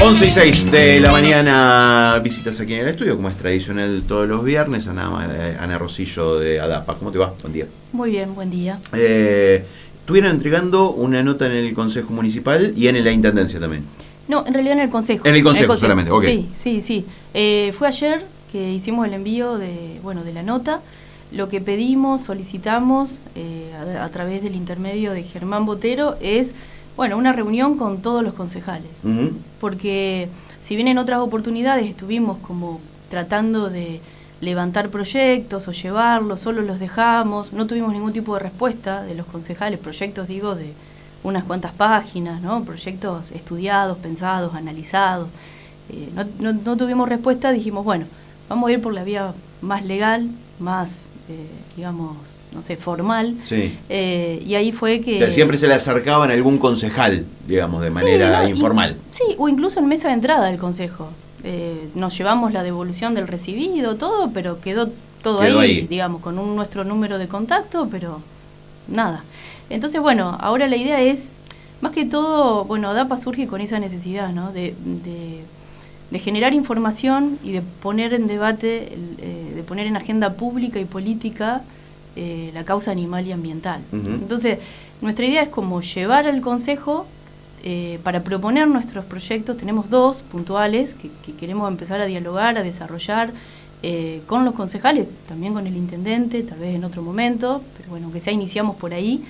11 y 6 de la mañana, visitas aquí en el estudio, como es tradicional todos los viernes. Ana, eh, Ana Rosillo de ADAPA. ¿Cómo te va? Buen día. Muy bien, buen día. Eh, estuvieron entregando una nota en el Consejo Municipal y en la Intendencia también. No, en realidad en el Consejo. En el Consejo, solamente, ok. Sí, sí, sí. Eh, fue ayer que hicimos el envío de, bueno, de la nota. Lo que pedimos, solicitamos a, a través del intermedio de Germán Botero es bueno, una reunión con todos los concejales, porque si bien en otras oportunidades estuvimos como tratando de levantar proyectos o llevarlos, solo los dejamos, no tuvimos ningún tipo de respuesta de los concejales, proyectos digo de unas cuantas páginas, ¿no? proyectos estudiados, pensados, analizados. Eh, no, no tuvimos respuesta, dijimos, bueno, vamos a ir por la vía más legal, más digamos, no sé, formal. Eh, y ahí fue que... siempre se le acercaban a algún concejal, digamos, de manera informal. sí, o incluso en mesa de entrada del consejo. Eh, nos llevamos la devolución del recibido, todo, pero quedó todo ahí, digamos, con un, nuestro número de contacto, pero nada. Entonces, bueno, ahora la idea es, más que todo, bueno, ADAPA surge con esa necesidad, ¿no? de de generar información y de poner en debate, eh, de poner en agenda pública y política eh, la causa animal y ambiental. Entonces, nuestra idea es como llevar al Consejo eh, para proponer nuestros proyectos. Tenemos dos puntuales que, queremos empezar a dialogar, a desarrollar con los concejales, también con el intendente, tal vez en otro momento, pero bueno, aunque sea iniciamos por ahí.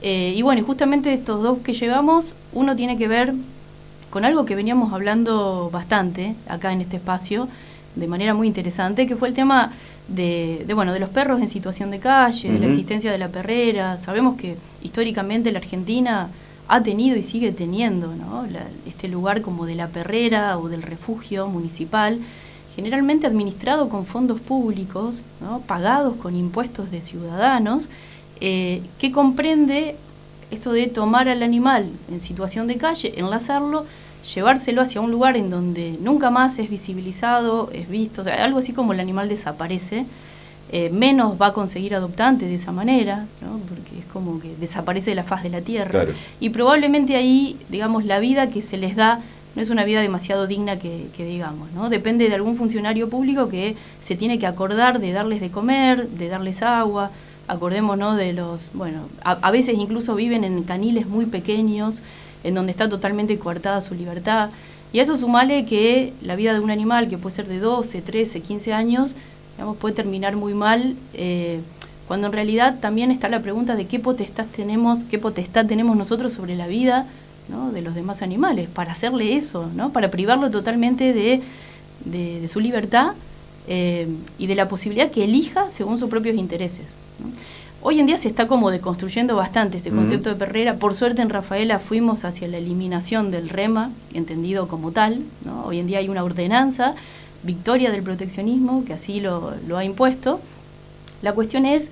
y bueno, justamente estos dos que llevamos, uno tiene que ver con algo que veníamos hablando bastante acá en este espacio, de manera muy interesante, que fue el tema de, bueno, de los perros en situación de calle, de la existencia de la perrera. Sabemos que históricamente la Argentina ha tenido y sigue teniendo este lugar como de la perrera o del refugio municipal, generalmente administrado con fondos públicos, pagados con impuestos de ciudadanos, eh, que comprende esto de tomar al animal en situación de calle, enlazarlo, llevárselo hacia un lugar en donde nunca más es visibilizado, es visto, sea, algo así como el animal desaparece, eh, menos va a conseguir adoptantes de esa manera, ¿no? porque es como que desaparece de la faz de la tierra. Y probablemente ahí, digamos, la vida que se les da no es una vida demasiado digna que, digamos, ¿no? Depende de algún funcionario público que se tiene que acordar de darles de comer, de darles agua, acordémonos de los, bueno, a, veces incluso viven en caniles muy pequeños, en donde está totalmente coartada su libertad. Y a eso sumale que la vida de un animal, que puede ser de 12, 13, 15 años, digamos, puede terminar muy mal, eh, cuando en realidad también está la pregunta de qué potestad tenemos, qué potestad tenemos nosotros sobre la vida de los demás animales, para hacerle eso, ¿no? para privarlo totalmente de, de, su libertad eh, y de la posibilidad que elija según sus propios intereses. Hoy en día se está como deconstruyendo bastante este concepto de perrera. Por suerte en Rafaela fuimos hacia la eliminación del REMA, entendido como tal. Hoy en día hay una ordenanza, victoria del proteccionismo, que así lo, ha impuesto. La cuestión es,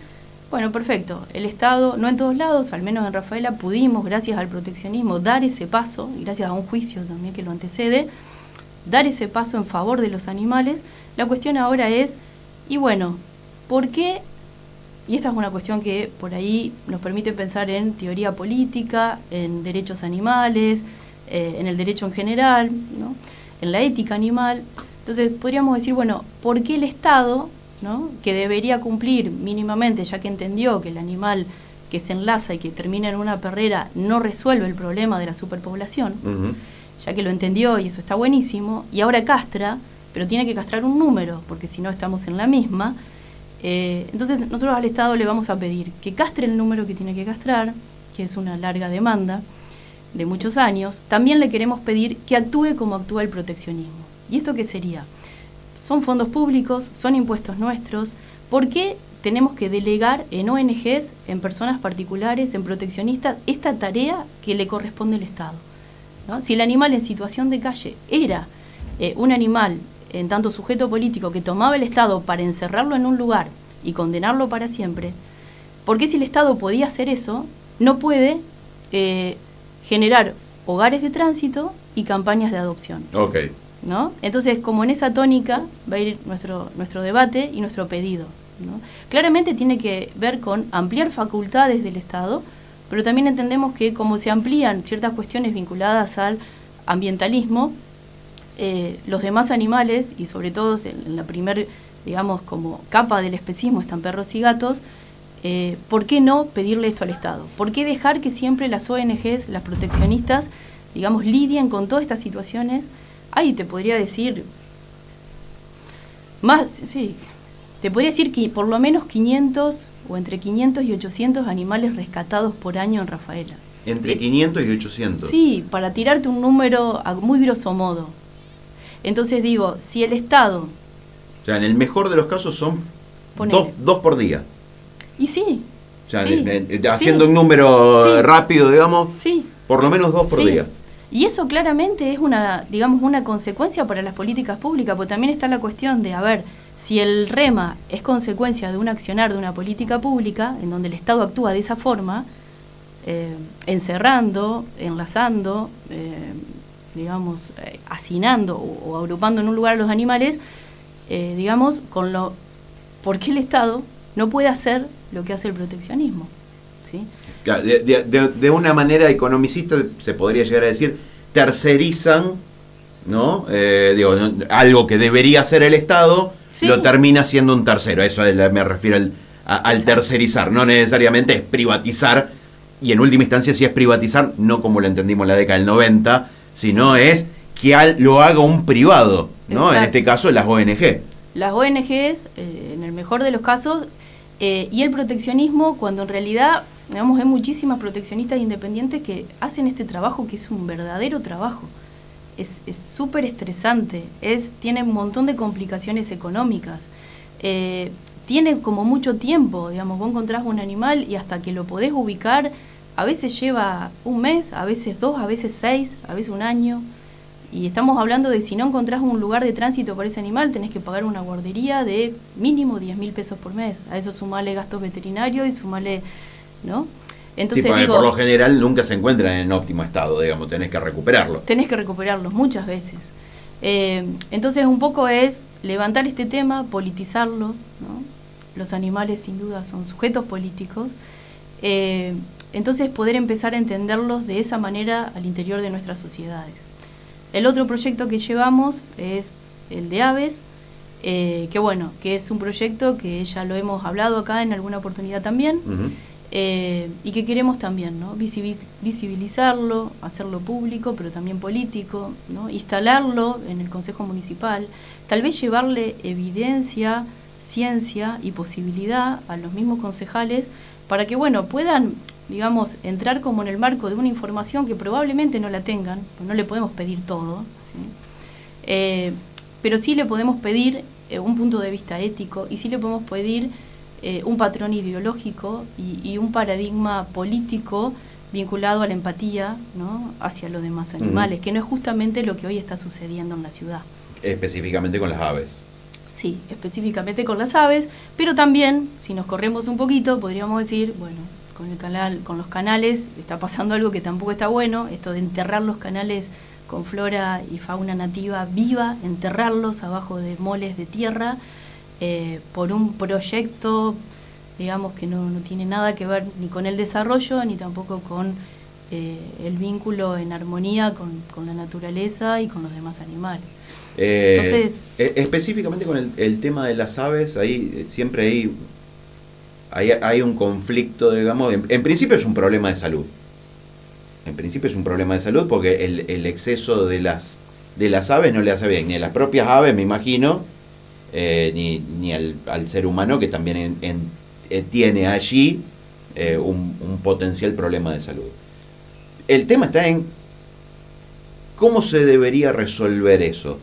bueno, perfecto, el Estado, no en todos lados, al menos en Rafaela, pudimos, gracias al proteccionismo, dar ese paso, y gracias a un juicio también que lo antecede, dar ese paso en favor de los animales. La cuestión ahora es, y bueno, ¿por qué y esta es una cuestión que por ahí nos permite pensar en teoría política, en derechos animales, eh, en el derecho en general, ¿no? en la ética animal. Entonces podríamos decir, bueno, ¿por qué el Estado, ¿no? que debería cumplir mínimamente, ya que entendió que el animal que se enlaza y que termina en una perrera no resuelve el problema de la superpoblación, ya que lo entendió y eso está buenísimo, y ahora castra, pero tiene que castrar un número, porque si no estamos en la misma, eh, entonces nosotros al Estado le vamos a pedir que castre el número que tiene que castrar, que es una larga demanda de muchos años. También le queremos pedir que actúe como actúa el proteccionismo. ¿Y esto qué sería? Son fondos públicos, son impuestos nuestros. ¿Por qué tenemos que delegar en ONGs, en personas particulares, en proteccionistas, esta tarea que le corresponde al Estado? Si el animal en situación de calle era eh, un animal en tanto sujeto político que tomaba el Estado para encerrarlo en un lugar y condenarlo para siempre, ¿por qué si el Estado podía hacer eso, no puede eh, generar hogares de tránsito y campañas de adopción? Ok. ¿no? Entonces, como en esa tónica va a ir nuestro, nuestro debate y nuestro pedido. ¿no? Claramente tiene que ver con ampliar facultades del Estado pero también entendemos que como se amplían ciertas cuestiones vinculadas al ambientalismo, eh, los demás animales, y sobre todo en, la primer, digamos, como capa del especismo están perros y gatos, eh, ¿por qué no pedirle esto al Estado? ¿Por qué dejar que siempre las ONGs, las proteccionistas, digamos, lidien con todas estas situaciones? Ahí te podría decir, más, sí, te podría decir que por lo menos 500 o entre 500 y 800 animales rescatados por año en Rafaela. Entre 500 y 800. Sí, para tirarte un número a muy grosso modo. Entonces digo, si el Estado... O sea, en el mejor de los casos son dos, por día. Y sí. O sea, haciendo un número rápido, digamos, sí. por lo menos dos por día. Y eso claramente es una, digamos, una consecuencia para las políticas públicas, porque también está la cuestión de, a ver, si el REMA es consecuencia de un accionar de una política pública, en donde el Estado actúa de esa forma, eh, encerrando, enlazando, eh, digamos, eh, hacinando o, agrupando en un lugar a los animales, digamos, con lo, ¿por qué el Estado no puede hacer lo que hace el proteccionismo? ¿sí? de, una manera economicista se podría llegar a decir, tercerizan ¿no? digo, algo que debería hacer el Estado, lo termina siendo un tercero. Eso me refiero al, tercerizar. No necesariamente es privatizar, y en última instancia si es privatizar, no como lo entendimos en la década del 90, sino es que lo haga un privado, ¿no? En este caso las ONG. Las ONGs, eh, en el mejor de los casos, eh, y el proteccionismo, cuando en realidad, digamos, hay muchísimas proteccionistas independientes que hacen este trabajo que es un verdadero trabajo es súper estresante, es, tiene un montón de complicaciones económicas, eh, tiene como mucho tiempo, digamos, vos encontrás un animal y hasta que lo podés ubicar, a veces lleva un mes, a veces dos, a veces seis, a veces un año. Y estamos hablando de si no encontrás un lugar de tránsito para ese animal, tenés que pagar una guardería de mínimo 10 mil pesos por mes. A eso sumale gastos veterinarios y sumale, ¿no? Entonces, sí, por lo general nunca se encuentran en óptimo estado, digamos, tenés que recuperarlo. Tenés que recuperarlos muchas veces. Eh, entonces un poco es levantar este tema, politizarlo, ¿no? Los animales sin duda son sujetos políticos. Eh, entonces poder empezar a entenderlos de esa manera al interior de nuestras sociedades. El otro proyecto que llevamos es el de aves, eh, que bueno, que es un proyecto que ya lo hemos hablado acá en alguna oportunidad también. Eh, y que queremos también ¿no? visibilizarlo, hacerlo público, pero también político, ¿no? instalarlo en el Consejo Municipal, tal vez llevarle evidencia, ciencia y posibilidad a los mismos concejales para que bueno puedan digamos entrar como en el marco de una información que probablemente no la tengan, pues no le podemos pedir todo, eh, pero sí le podemos pedir eh, un punto de vista ético y sí le podemos pedir eh, un patrón ideológico y, un paradigma político vinculado a la empatía ¿no? hacia los demás animales, que no es justamente lo que hoy está sucediendo en la ciudad. Específicamente con las aves. Sí, específicamente con las aves, pero también, si nos corremos un poquito, podríamos decir, bueno, con el canal, con los canales está pasando algo que tampoco está bueno, esto de enterrar los canales con flora y fauna nativa viva, enterrarlos abajo de moles de tierra, eh, por un proyecto, digamos, que no, tiene nada que ver ni con el desarrollo, ni tampoco con eh, el vínculo en armonía con, la naturaleza y con los demás animales. Eh, Entonces, específicamente con el, tema de las aves, ahí siempre hay, hay, un conflicto, digamos, en, principio es un problema de salud. En principio es un problema de salud porque el, exceso de las, de las aves no le hace bien, ni a las propias aves, me imagino, eh, ni, al, ser humano que también eh, tiene allí eh, un, potencial problema de salud. El tema está en cómo se debería resolver eso.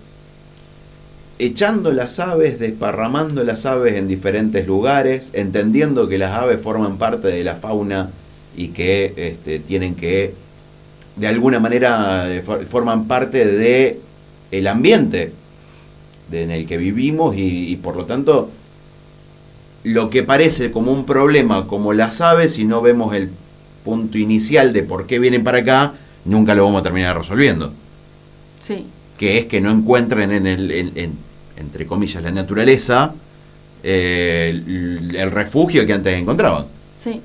Echando las aves, desparramando las aves en diferentes lugares, entendiendo que las aves forman parte de la fauna y que este, tienen que, de alguna manera, forman parte de el ambiente en el que vivimos y, por lo tanto lo que parece como un problema como las aves, si no vemos el punto inicial de por qué vienen para acá, nunca lo vamos a terminar resolviendo. Sí. Que es que no encuentren en el, entre comillas, la naturaleza eh, el, refugio que antes encontraban. Sí.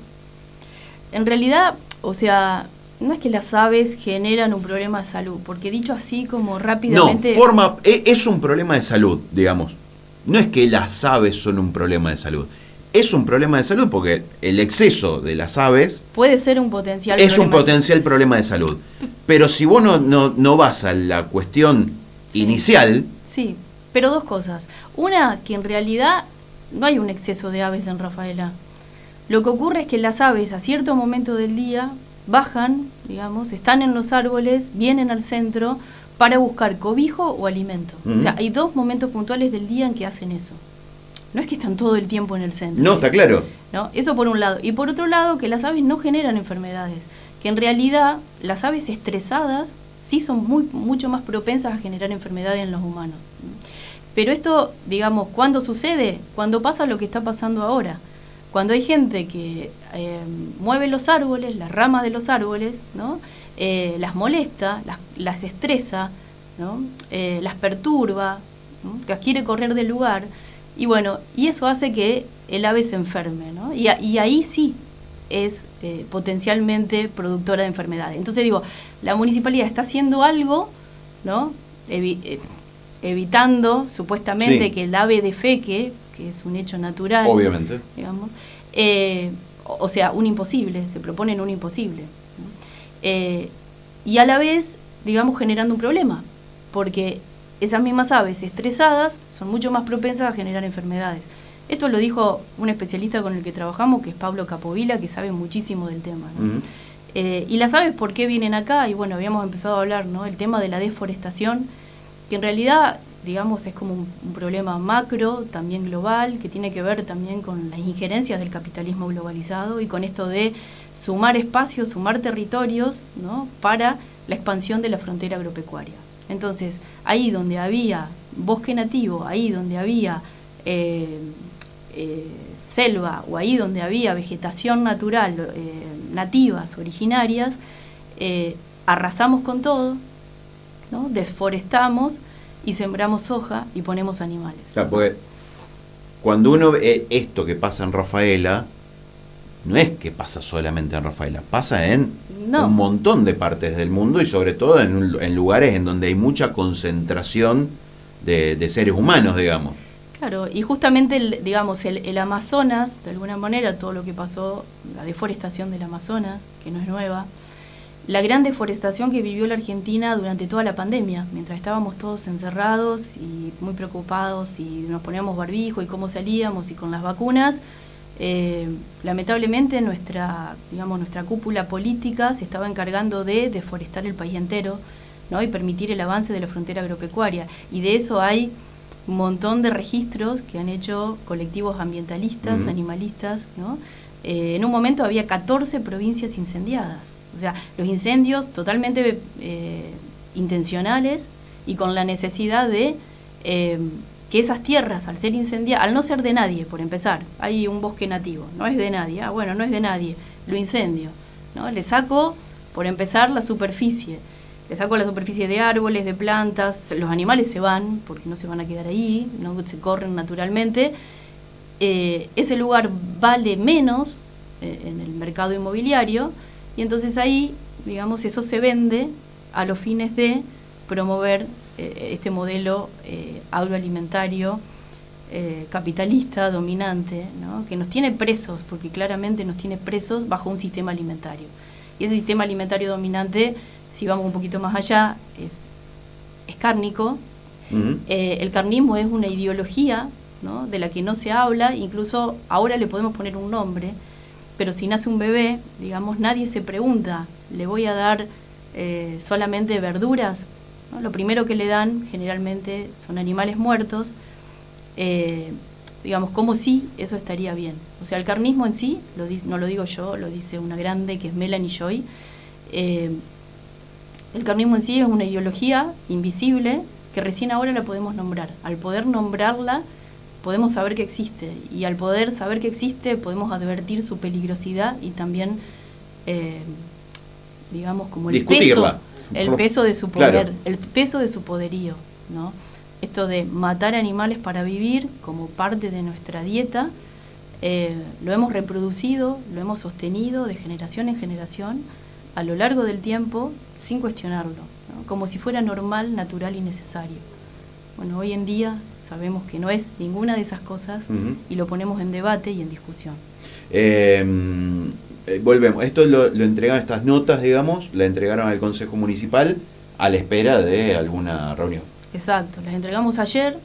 En realidad, o sea, no es que las aves generan un problema de salud, porque dicho así como rápidamente... No, forma, e, es un problema de salud, digamos. No es que las aves son un problema de salud. Es un problema de salud porque el exceso de las aves... Puede ser un potencial Es un potencial problema de salud. Pero si vos no, no, vas a la cuestión inicial... Sí, pero dos cosas. Una, que en realidad no hay un exceso de aves en Rafaela. Lo que ocurre es que las aves a cierto momento del día bajan, digamos, están en los árboles, vienen al centro para buscar cobijo o alimento. O sea, hay dos momentos puntuales del día en que hacen eso. No es que están todo el tiempo en el centro. No, está claro. ¿no? Eso por un lado. Y por otro lado, que las aves no generan enfermedades. Que en realidad las aves estresadas sí son muy, mucho más propensas a generar enfermedades en los humanos. Pero esto, digamos, ¿cuándo sucede? Cuando pasa lo que está pasando ahora. Cuando hay gente que eh, mueve los árboles, las ramas de los árboles, ¿no? Eh, las molesta, las, estresa, ¿no? Eh, las perturba, las quiere correr del lugar, y bueno, y eso hace que el ave se enferme, ¿no? y, y ahí sí es potencialmente productora de enfermedades. Entonces digo, la municipalidad está haciendo algo, ¿no? evitando supuestamente que el ave defeque, que es un hecho natural. Obviamente. Digamos. Eh, o sea, un imposible, se proponen un imposible. Eh, y a la vez, digamos, generando un problema, porque esas mismas aves estresadas son mucho más propensas a generar enfermedades. Esto lo dijo un especialista con el que trabajamos, que es Pablo Capovila, que sabe muchísimo del tema. Eh, y las aves, ¿por qué vienen acá? Y bueno, habíamos empezado a hablar, ¿no? El tema de la deforestación, que en realidad digamos, es como un, problema macro, también global, que tiene que ver también con las injerencias del capitalismo globalizado y con esto de sumar espacios, sumar territorios, ¿no? para la expansión de la frontera agropecuaria. Entonces, ahí donde había bosque nativo, ahí donde había eh, eh, selva o ahí donde había vegetación natural, eh, nativas, originarias, arrasamos con todo, ¿no? desforestamos, y sembramos soja y ponemos animales. Cuando uno ve esto que pasa en Rafaela, no es que pasa solamente en Rafaela, pasa en un montón de partes del mundo y sobre todo en, lugares en donde hay mucha concentración de, seres humanos, digamos. Claro, y justamente, el, digamos, el, el, Amazonas, de alguna manera, todo lo que pasó, la deforestación del Amazonas, que no es nueva, la gran deforestación que vivió la Argentina durante toda la pandemia, mientras estábamos todos encerrados y muy preocupados y nos poníamos barbijo y cómo salíamos y con las vacunas, eh, lamentablemente nuestra, digamos, nuestra cúpula política se estaba encargando de deforestar el país entero ¿no? y permitir el avance de la frontera agropecuaria. Y de eso hay un montón de registros que han hecho colectivos ambientalistas, animalistas. ¿no? Eh, en un momento había 14 provincias incendiadas. O sea, los incendios totalmente eh, intencionales y con la necesidad de que esas tierras, al ser incendiadas, al no ser de nadie, por empezar, hay un bosque nativo, no es de nadie, ah, bueno, no es de nadie, lo incendio, ¿no? Le saco, por empezar, la superficie, le saco la superficie de árboles, de plantas, los animales se van, porque no se van a quedar ahí, no se corren naturalmente, eh, ese lugar vale menos en el mercado inmobiliario, y entonces ahí, digamos, eso se vende a los fines de promover eh, este modelo eh, agroalimentario eh, capitalista, dominante, ¿no? que nos tiene presos, porque claramente nos tiene presos bajo un sistema alimentario. Y ese sistema alimentario dominante, si vamos un poquito más allá, es, es cárnico. el carnismo es una ideología ¿no? de la que no se habla, incluso ahora le podemos poner un nombre, pero si nace un bebé, digamos, nadie se pregunta, ¿le voy a dar eh, solamente verduras? Lo primero que le dan generalmente son animales muertos, eh, digamos, como si eso estaría bien. O sea, el carnismo en sí, lo no lo digo yo, lo dice una grande que es Melanie Joy, eh, el carnismo en sí es una ideología invisible que recién ahora la podemos nombrar. Al poder nombrarla, podemos saber que existe. Y al poder saber que existe podemos advertir su peligrosidad y también eh, digamos como el peso el peso de su poder el peso de su poderío no esto de matar animales para vivir como parte de nuestra dieta eh, lo hemos reproducido, lo hemos sostenido de generación en generación a lo largo del tiempo sin cuestionarlo, como si fuera normal, natural y necesario. Bueno, hoy en día sabemos que no es ninguna de esas cosas y lo ponemos en debate y en discusión. Em, eh, volvemos, esto lo, lo, entregaron, estas notas, digamos, la entregaron al Consejo Municipal a la espera de alguna reunión. Exacto, las entregamos ayer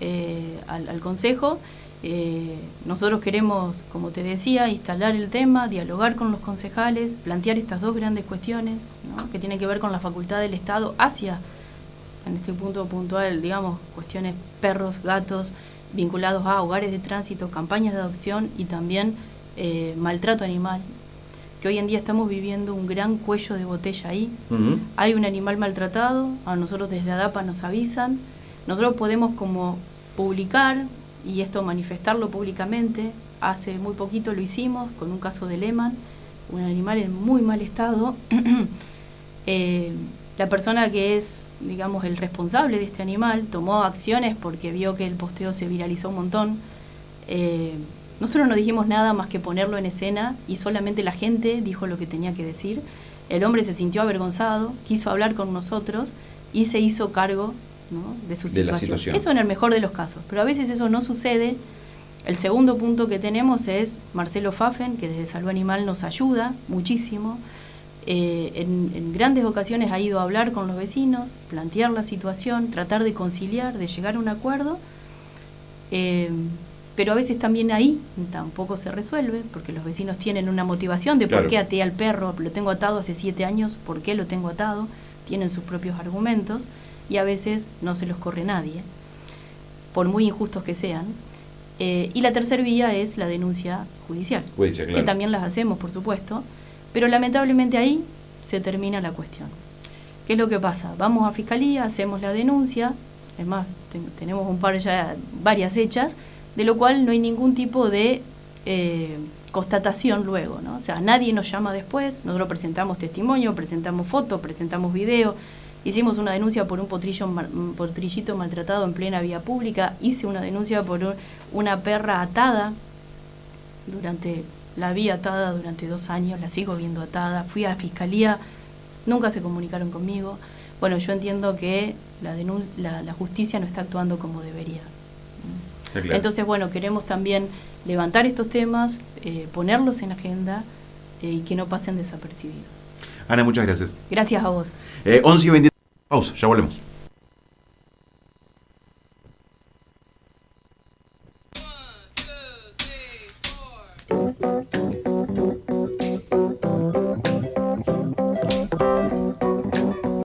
eh, al, Consejo. Eh, nosotros queremos, como te decía, instalar el tema, dialogar con los concejales, plantear estas dos grandes cuestiones que tienen que ver con la facultad del Estado hacia, en este punto puntual, digamos, cuestiones perros, gatos, vinculados a hogares de tránsito, campañas de adopción y también eh, maltrato animal, que hoy en día estamos viviendo un gran cuello de botella ahí. Hay un animal maltratado, a nosotros desde ADAPA nos avisan, nosotros podemos como publicar y esto manifestarlo públicamente. Hace muy poquito lo hicimos con un caso de Lehman, un animal en muy mal estado. Eh, la persona que es, digamos, el responsable de este animal tomó acciones porque vio que el posteo se viralizó un montón. Eh, nosotros no dijimos nada más que ponerlo en escena y solamente la gente dijo lo que tenía que decir. El hombre se sintió avergonzado, quiso hablar con nosotros y se hizo cargo de su situación. Eso en el mejor de los casos, pero a veces eso no sucede. El segundo punto que tenemos es Marcelo Fafen, que desde Salud Animal nos ayuda muchísimo. Eh, en, grandes ocasiones ha ido a hablar con los vecinos, plantear la situación, tratar de conciliar, de llegar a un acuerdo. Eh, pero a veces también ahí tampoco se resuelve, porque los vecinos tienen una motivación de por qué até al perro, lo tengo atado hace siete años, por qué lo tengo atado, tienen sus propios argumentos y a veces no se los corre nadie, por muy injustos que sean. Eh, y la tercera vía es la denuncia judicial, que también las hacemos, por supuesto, pero lamentablemente ahí se termina la cuestión. ¿Qué es lo que pasa? Vamos a fiscalía, hacemos la denuncia, es más, tenemos un par ya, varias hechas, de lo cual no hay ningún tipo de eh, constatación luego, ¿no? O sea, nadie nos llama después, nosotros presentamos testimonio, presentamos fotos, presentamos video, Hicimos una denuncia por un potrillo, potrillito maltratado en plena vía pública. Hice una denuncia por una perra atada durante la vi atada durante dos años, la sigo viendo atada. Fui a la fiscalía, nunca se comunicaron conmigo. Bueno, yo entiendo que la, la, justicia no está actuando como debería. Entonces, bueno, queremos también levantar estos temas, eh, ponerlos en agenda eh, y que no pasen desapercibidos. Ana, muchas gracias. Gracias a vos. Eh, 11 y 23, pausa, ya volvemos.